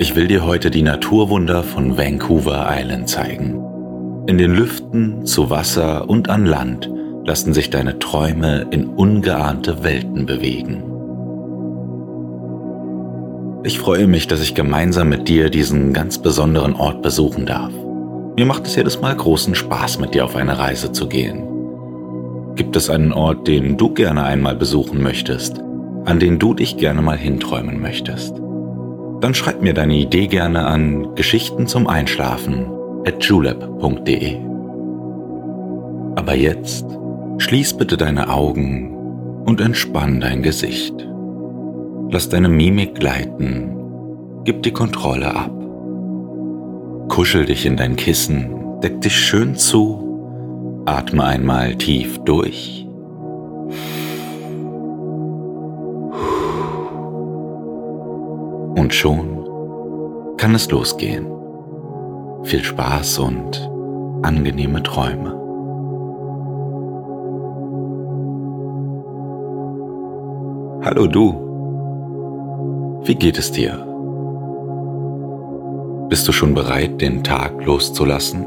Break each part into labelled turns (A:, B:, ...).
A: Ich will dir heute die Naturwunder von Vancouver Island zeigen. In den Lüften, zu Wasser und an Land lassen sich deine Träume in ungeahnte Welten bewegen. Ich freue mich, dass ich gemeinsam mit dir diesen ganz besonderen Ort besuchen darf. Mir macht es jedes Mal großen Spaß, mit dir auf eine Reise zu gehen. Gibt es einen Ort, den du gerne einmal besuchen möchtest, an den du dich gerne mal hinträumen möchtest? Dann schreib mir deine Idee gerne an Geschichten zum Einschlafen at julep.de. Aber jetzt schließ bitte deine Augen und entspann dein Gesicht. Lass deine Mimik gleiten, gib die Kontrolle ab. Kuschel dich in dein Kissen, deck dich schön zu Atme einmal tief durch. Und schon kann es losgehen. Viel Spaß und angenehme Träume. Hallo du. Wie geht es dir? Bist du schon bereit, den Tag loszulassen?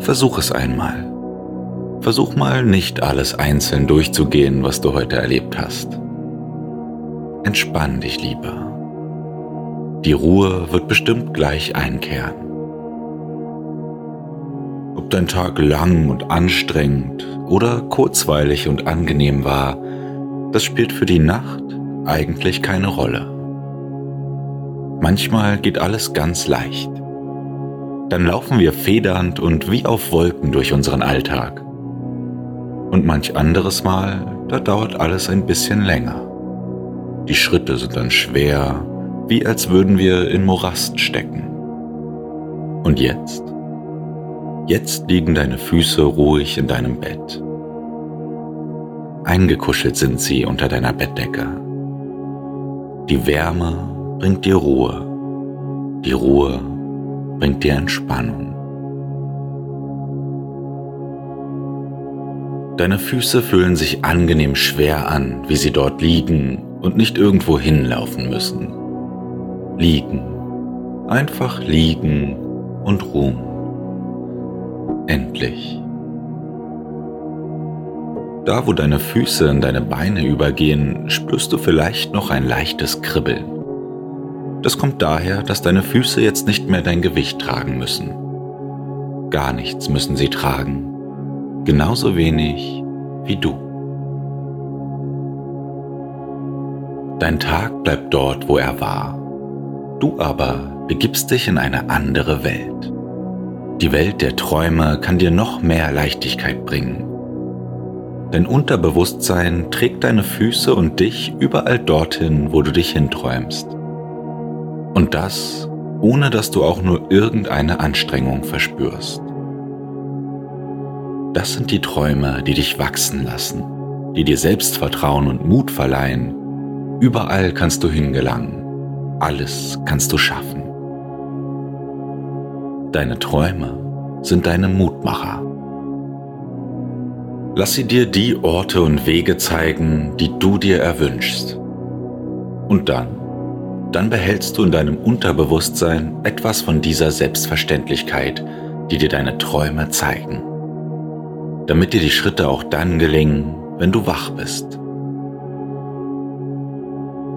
A: Versuch es einmal. Versuch mal nicht alles einzeln durchzugehen, was du heute erlebt hast. Entspann dich lieber. Die Ruhe wird bestimmt gleich einkehren. Ob dein Tag lang und anstrengend oder kurzweilig und angenehm war, das spielt für die Nacht eigentlich keine Rolle. Manchmal geht alles ganz leicht dann laufen wir federnd und wie auf Wolken durch unseren Alltag. Und manch anderes Mal, da dauert alles ein bisschen länger. Die Schritte sind dann schwer, wie als würden wir in Morast stecken. Und jetzt? Jetzt liegen deine Füße ruhig in deinem Bett. Eingekuschelt sind sie unter deiner Bettdecke. Die Wärme bringt dir Ruhe. Die Ruhe bringt dir Entspannung. Deine Füße fühlen sich angenehm schwer an, wie sie dort liegen und nicht irgendwo hinlaufen müssen. Liegen, einfach liegen und ruhen. Endlich. Da, wo deine Füße in deine Beine übergehen, spürst du vielleicht noch ein leichtes Kribbeln. Das kommt daher, dass deine Füße jetzt nicht mehr dein Gewicht tragen müssen. Gar nichts müssen sie tragen, genauso wenig wie du. Dein Tag bleibt dort, wo er war. Du aber begibst dich in eine andere Welt. Die Welt der Träume kann dir noch mehr Leichtigkeit bringen. Dein Unterbewusstsein trägt deine Füße und dich überall dorthin, wo du dich hinträumst. Und das, ohne dass du auch nur irgendeine Anstrengung verspürst. Das sind die Träume, die dich wachsen lassen, die dir Selbstvertrauen und Mut verleihen. Überall kannst du hingelangen. Alles kannst du schaffen. Deine Träume sind deine Mutmacher. Lass sie dir die Orte und Wege zeigen, die du dir erwünschst. Und dann dann behältst du in deinem Unterbewusstsein etwas von dieser Selbstverständlichkeit, die dir deine Träume zeigen, damit dir die Schritte auch dann gelingen, wenn du wach bist.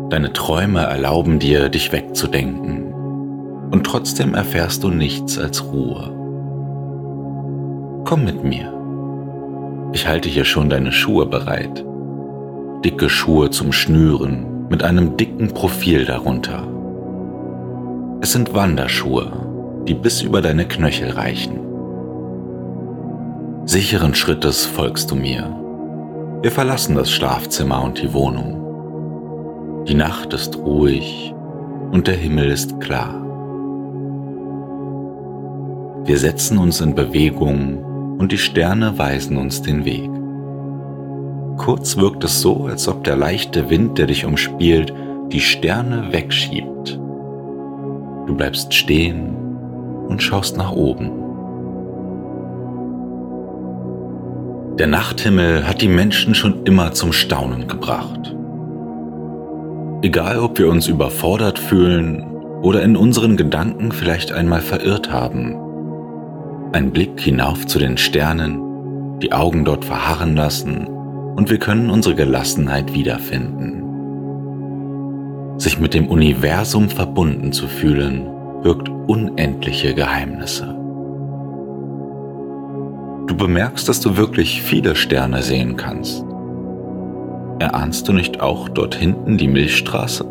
A: Deine Träume erlauben dir, dich wegzudenken, und trotzdem erfährst du nichts als Ruhe. Komm mit mir. Ich halte hier schon deine Schuhe bereit. Dicke Schuhe zum Schnüren, mit einem dicken Profil darunter. Es sind Wanderschuhe, die bis über deine Knöchel reichen. Sicheren Schrittes folgst du mir. Wir verlassen das Schlafzimmer und die Wohnung. Die Nacht ist ruhig und der Himmel ist klar. Wir setzen uns in Bewegung und die Sterne weisen uns den Weg. Kurz wirkt es so, als ob der leichte Wind, der dich umspielt, die Sterne wegschiebt. Du bleibst stehen und schaust nach oben. Der Nachthimmel hat die Menschen schon immer zum Staunen gebracht. Egal, ob wir uns überfordert fühlen oder in unseren Gedanken vielleicht einmal verirrt haben, ein Blick hinauf zu den Sternen, die Augen dort verharren lassen und wir können unsere Gelassenheit wiederfinden. Sich mit dem Universum verbunden zu fühlen, birgt unendliche Geheimnisse. Du bemerkst, dass du wirklich viele Sterne sehen kannst. Erahnst du nicht auch dort hinten die Milchstraße?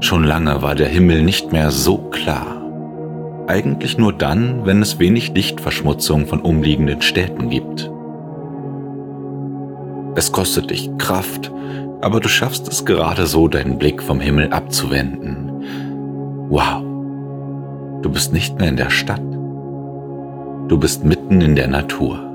A: Schon lange war der Himmel nicht mehr so klar. Eigentlich nur dann, wenn es wenig Lichtverschmutzung von umliegenden Städten gibt. Es kostet dich Kraft, aber du schaffst es gerade so, deinen Blick vom Himmel abzuwenden. Wow, du bist nicht mehr in der Stadt. Du bist mitten in der Natur.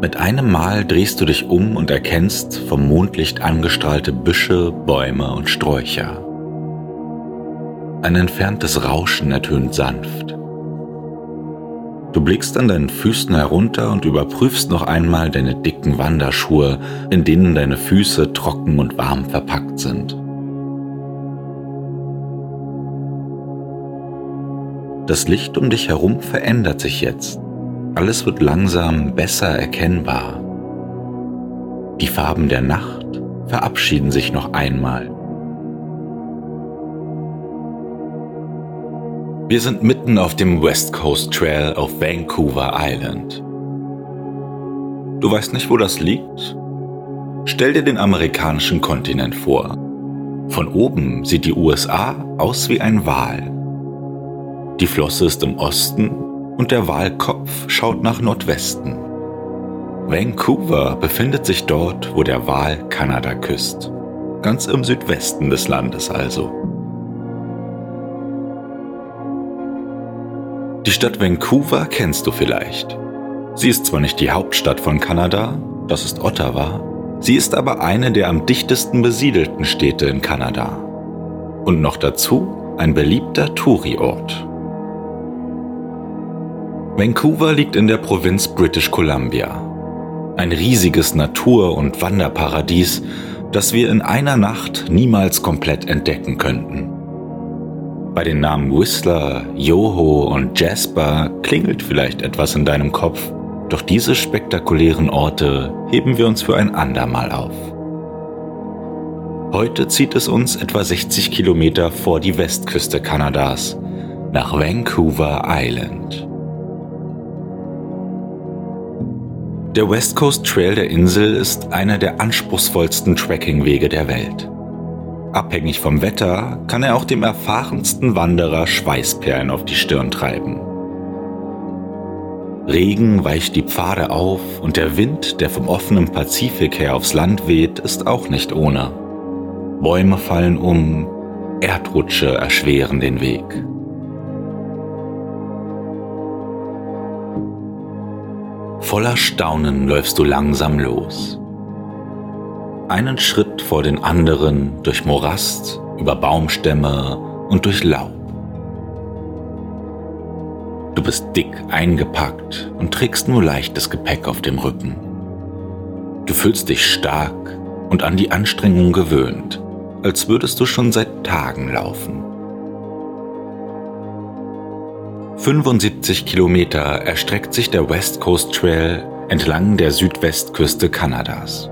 A: Mit einem Mal drehst du dich um und erkennst vom Mondlicht angestrahlte Büsche, Bäume und Sträucher. Ein entferntes Rauschen ertönt sanft. Du blickst an deinen Füßen herunter und überprüfst noch einmal deine dicken Wanderschuhe, in denen deine Füße trocken und warm verpackt sind. Das Licht um dich herum verändert sich jetzt. Alles wird langsam besser erkennbar. Die Farben der Nacht verabschieden sich noch einmal Wir sind mitten auf dem West Coast Trail auf Vancouver Island. Du weißt nicht, wo das liegt? Stell dir den amerikanischen Kontinent vor. Von oben sieht die USA aus wie ein Wal. Die Flosse ist im Osten und der Walkopf schaut nach Nordwesten. Vancouver befindet sich dort, wo der Wal Kanada küsst. Ganz im Südwesten des Landes also. Die Stadt Vancouver kennst du vielleicht. Sie ist zwar nicht die Hauptstadt von Kanada, das ist Ottawa, sie ist aber eine der am dichtesten besiedelten Städte in Kanada. Und noch dazu ein beliebter Touri-Ort. Vancouver liegt in der Provinz British Columbia. Ein riesiges Natur- und Wanderparadies, das wir in einer Nacht niemals komplett entdecken könnten. Bei den Namen Whistler, Yoho und Jasper klingelt vielleicht etwas in deinem Kopf, doch diese spektakulären Orte heben wir uns für ein andermal auf. Heute zieht es uns etwa 60 Kilometer vor die Westküste Kanadas, nach Vancouver Island. Der West Coast Trail der Insel ist einer der anspruchsvollsten Trekkingwege der Welt. Abhängig vom Wetter kann er auch dem erfahrensten Wanderer Schweißperlen auf die Stirn treiben. Regen weicht die Pfade auf und der Wind, der vom offenen Pazifik her aufs Land weht, ist auch nicht ohne. Bäume fallen um, Erdrutsche erschweren den Weg. Voller Staunen läufst du langsam los einen Schritt vor den anderen durch Morast, über Baumstämme und durch Laub. Du bist dick eingepackt und trägst nur leichtes Gepäck auf dem Rücken. Du fühlst dich stark und an die Anstrengung gewöhnt, als würdest du schon seit Tagen laufen. 75 Kilometer erstreckt sich der West Coast Trail entlang der Südwestküste Kanadas.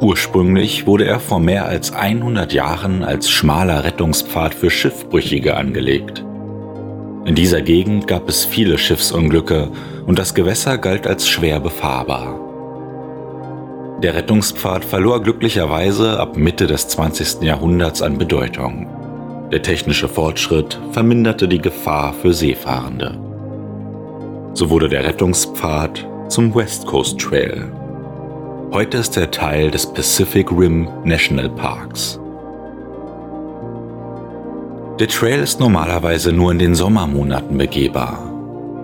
A: Ursprünglich wurde er vor mehr als 100 Jahren als schmaler Rettungspfad für Schiffbrüchige angelegt. In dieser Gegend gab es viele Schiffsunglücke und das Gewässer galt als schwer befahrbar. Der Rettungspfad verlor glücklicherweise ab Mitte des 20. Jahrhunderts an Bedeutung. Der technische Fortschritt verminderte die Gefahr für Seefahrende. So wurde der Rettungspfad zum West Coast Trail. Heute ist er Teil des Pacific Rim National Parks. Der Trail ist normalerweise nur in den Sommermonaten begehbar.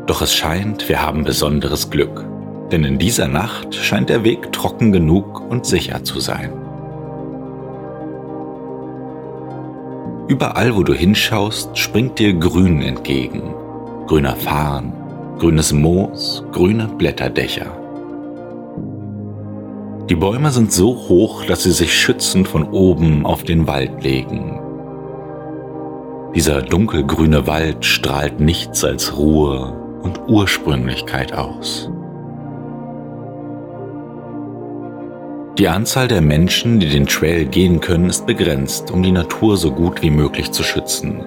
A: Doch es scheint, wir haben besonderes Glück. Denn in dieser Nacht scheint der Weg trocken genug und sicher zu sein. Überall, wo du hinschaust, springt dir Grün entgegen. Grüner Farn, grünes Moos, grüne Blätterdächer. Die Bäume sind so hoch, dass sie sich schützend von oben auf den Wald legen. Dieser dunkelgrüne Wald strahlt nichts als Ruhe und Ursprünglichkeit aus. Die Anzahl der Menschen, die den Trail gehen können, ist begrenzt, um die Natur so gut wie möglich zu schützen.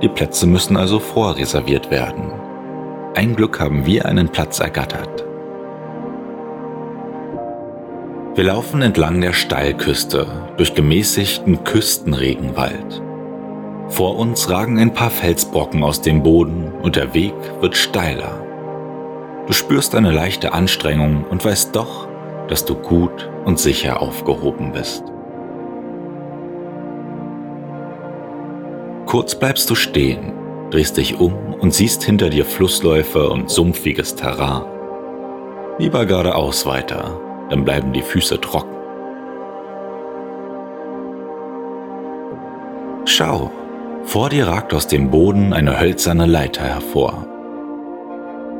A: Die Plätze müssen also vorreserviert werden. Ein Glück haben wir einen Platz ergattert. Wir laufen entlang der Steilküste durch gemäßigten Küstenregenwald. Vor uns ragen ein paar Felsbrocken aus dem Boden und der Weg wird steiler. Du spürst eine leichte Anstrengung und weißt doch, dass du gut und sicher aufgehoben bist. Kurz bleibst du stehen, drehst dich um und siehst hinter dir Flussläufe und sumpfiges Terrain. Lieber geradeaus weiter, dann bleiben die Füße trocken. Schau, vor dir ragt aus dem Boden eine hölzerne Leiter hervor.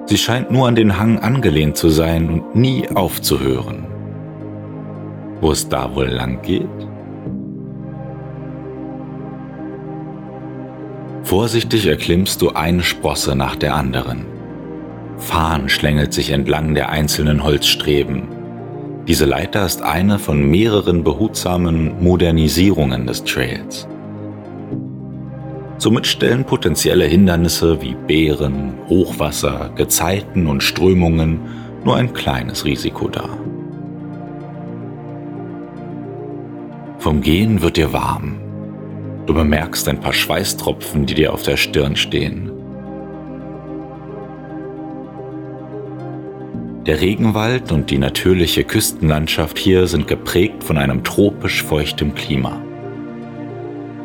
A: Sie scheint nur an den Hang angelehnt zu sein und nie aufzuhören. Wo es da wohl lang geht? Vorsichtig erklimmst du eine Sprosse nach der anderen. Fahnen schlängelt sich entlang der einzelnen Holzstreben. Diese Leiter ist eine von mehreren behutsamen Modernisierungen des Trails. Somit stellen potenzielle Hindernisse wie Bären, Hochwasser, Gezeiten und Strömungen nur ein kleines Risiko dar. Vom Gehen wird dir warm. Du bemerkst ein paar Schweißtropfen, die dir auf der Stirn stehen. Der Regenwald und die natürliche Küstenlandschaft hier sind geprägt von einem tropisch feuchtem Klima.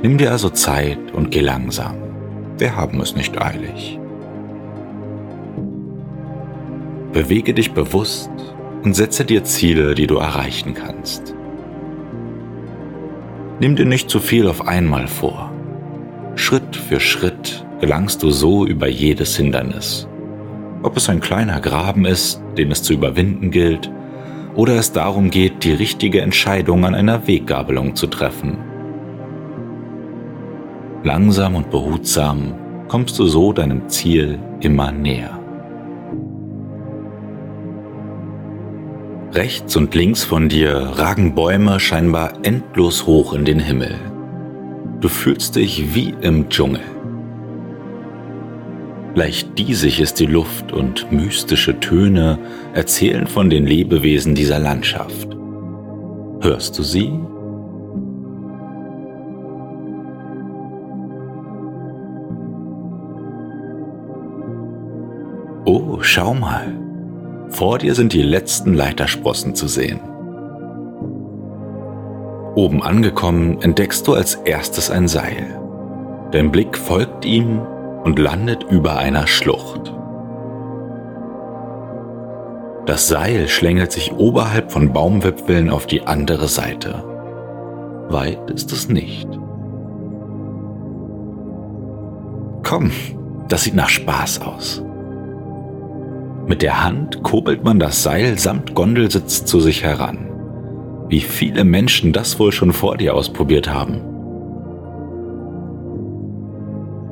A: Nimm dir also Zeit und geh langsam. Wir haben es nicht eilig. Bewege dich bewusst und setze dir Ziele, die du erreichen kannst. Nimm dir nicht zu viel auf einmal vor. Schritt für Schritt gelangst du so über jedes Hindernis. Ob es ein kleiner Graben ist, den es zu überwinden gilt, oder es darum geht, die richtige Entscheidung an einer Weggabelung zu treffen Langsam und behutsam kommst du so deinem Ziel immer näher. Rechts und links von dir ragen Bäume scheinbar endlos hoch in den Himmel. Du fühlst dich wie im Dschungel. Leicht diesig ist die Luft und mystische Töne erzählen von den Lebewesen dieser Landschaft. Hörst du sie? Schau mal. Vor dir sind die letzten Leitersprossen zu sehen. Oben angekommen entdeckst du als erstes ein Seil. Dein Blick folgt ihm und landet über einer Schlucht. Das Seil schlängelt sich oberhalb von Baumwipfeln auf die andere Seite. Weit ist es nicht. Komm, das sieht nach Spaß aus. Mit der Hand kurbelt man das Seil samt Gondelsitz zu sich heran. Wie viele Menschen das wohl schon vor dir ausprobiert haben.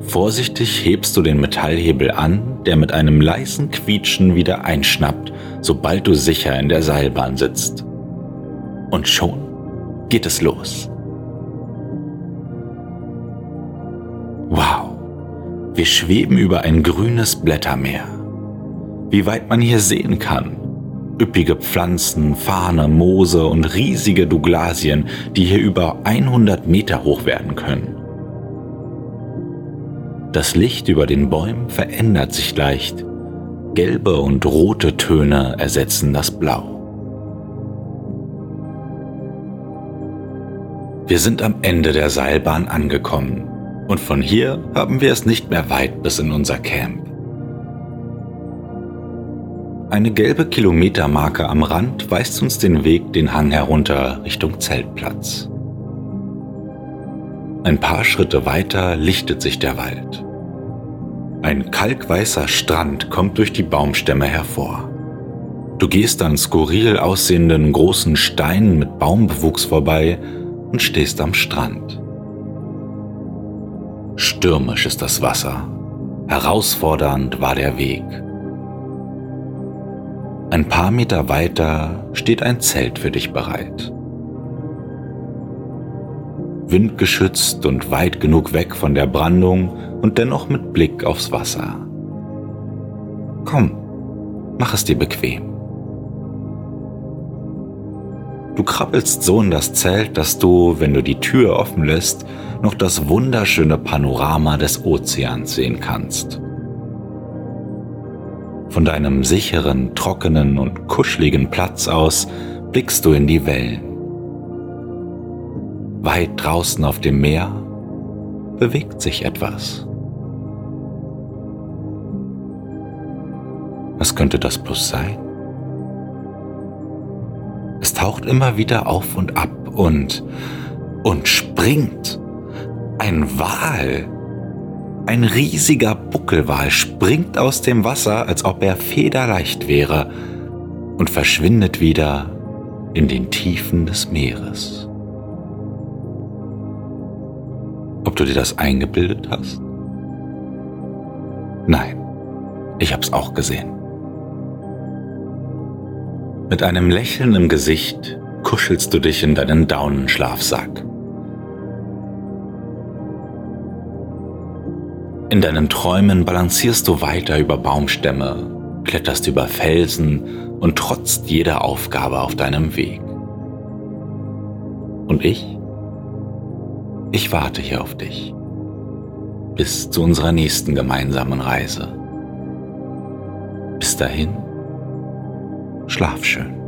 A: Vorsichtig hebst du den Metallhebel an, der mit einem leisen Quietschen wieder einschnappt, sobald du sicher in der Seilbahn sitzt. Und schon geht es los. Wow, wir schweben über ein grünes Blättermeer wie weit man hier sehen kann. Üppige Pflanzen, Fahne, Moose und riesige Douglasien, die hier über 100 Meter hoch werden können. Das Licht über den Bäumen verändert sich leicht. Gelbe und rote Töne ersetzen das Blau. Wir sind am Ende der Seilbahn angekommen und von hier haben wir es nicht mehr weit bis in unser Camp. Eine gelbe Kilometermarke am Rand weist uns den Weg den Hang herunter Richtung Zeltplatz. Ein paar Schritte weiter lichtet sich der Wald. Ein kalkweißer Strand kommt durch die Baumstämme hervor. Du gehst an skurril aussehenden großen Steinen mit Baumbewuchs vorbei und stehst am Strand. Stürmisch ist das Wasser, herausfordernd war der Weg. Ein paar Meter weiter steht ein Zelt für dich bereit. Windgeschützt und weit genug weg von der Brandung und dennoch mit Blick aufs Wasser. Komm, mach es dir bequem. Du krabbelst so in das Zelt, dass du, wenn du die Tür offen lässt, noch das wunderschöne Panorama des Ozeans sehen kannst. Von deinem sicheren, trockenen und kuscheligen Platz aus blickst du in die Wellen. Weit draußen auf dem Meer bewegt sich etwas. Was könnte das bloß sein? Es taucht immer wieder auf und ab und und springt. Ein Wal. Ein riesiger Buckelwal springt aus dem Wasser, als ob er federleicht wäre und verschwindet wieder in den Tiefen des Meeres. Ob du dir das eingebildet hast? Nein, ich hab's auch gesehen. Mit einem Lächeln im Gesicht kuschelst du dich in deinen Daunenschlafsack. In deinen Träumen balancierst du weiter über Baumstämme, kletterst über Felsen und trotzt jeder Aufgabe auf deinem Weg. Und ich? Ich warte hier auf dich. Bis zu unserer nächsten gemeinsamen Reise. Bis dahin, schlaf schön.